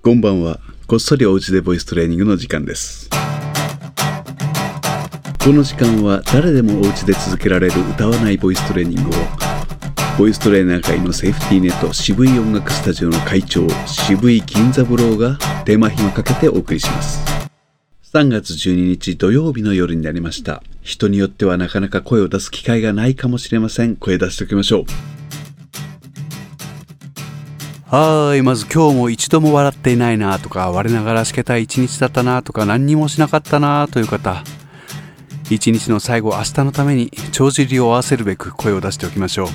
こんばんは。こっそりおうちでボイストレーニングの時間です。この時間は誰でもおうちで続けられる歌わないボイストレーニングをボイストレーナー界のセーフティーネット渋い音楽スタジオの会長渋い金三郎が手間暇かけてお送りします。3月12日土曜日の夜になりました。人によってはなかなか声を出す機会がないかもしれません。声出しておきましょう。はーい、まず今日も一度も笑っていないなとか、我ながらしけたい一日だったなとか、何にもしなかったなという方、一日の最後、明日のために帳尻を合わせるべく声を出しておきましょう。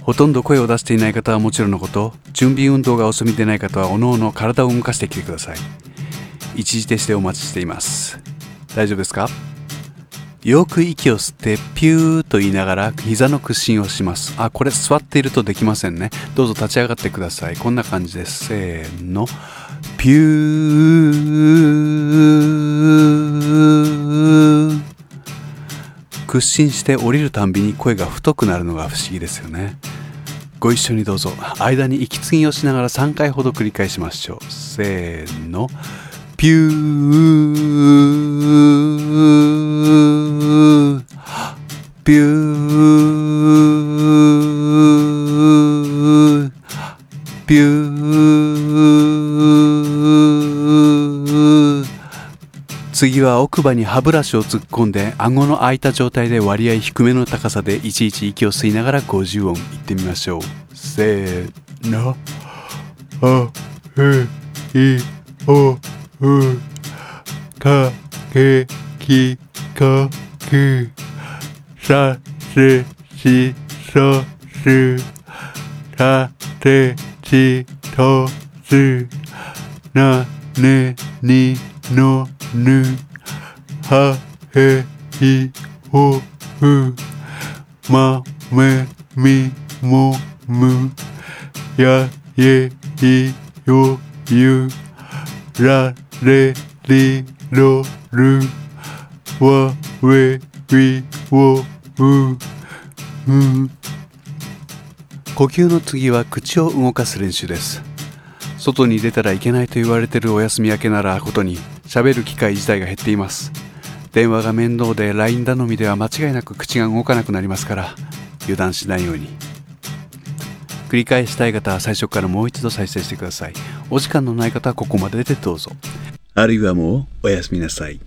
ほとんど声を出していない方はもちろんのこと、準備運動がお済みでない方は、おのおの体を動かしてきてください。一時停止でお待ちしています。大丈夫ですか？よく息を吸ってピューと言いながら膝の屈伸をします。あ、これ座っているとできませんね。どうぞ立ち上がってください。こんな感じです。せーの。ピュー。屈伸して降りるたんびに声が太くなるのが不思議ですよね。ご一緒にどうぞ。間に息継ぎをしながら3回ほど繰り返しましょう。せーの。ピューピュー。ピュー。次は奥歯に歯ブラシを突っ込んで顎の開いた状態で割合低めの高さでいちいち息を吸いながら50音いってみましょう。せーの。あえいおう。かけきかけさせしそすたてちとすなねにのぬはへいおうまめみもむやえいよゆられりろるわ we we をうう呼吸の次は口を動かす練習です。外に出たらいけないと言われてるお休み明けならことに喋る機会自体が減っています。電話が面倒で LINE 頼みでは間違いなく口が動かなくなりますから油断しないように。繰り返したい方は最初からもう一度再生してください。お時間のない方はここまででどうぞ。あるいはもうおやすみなさい。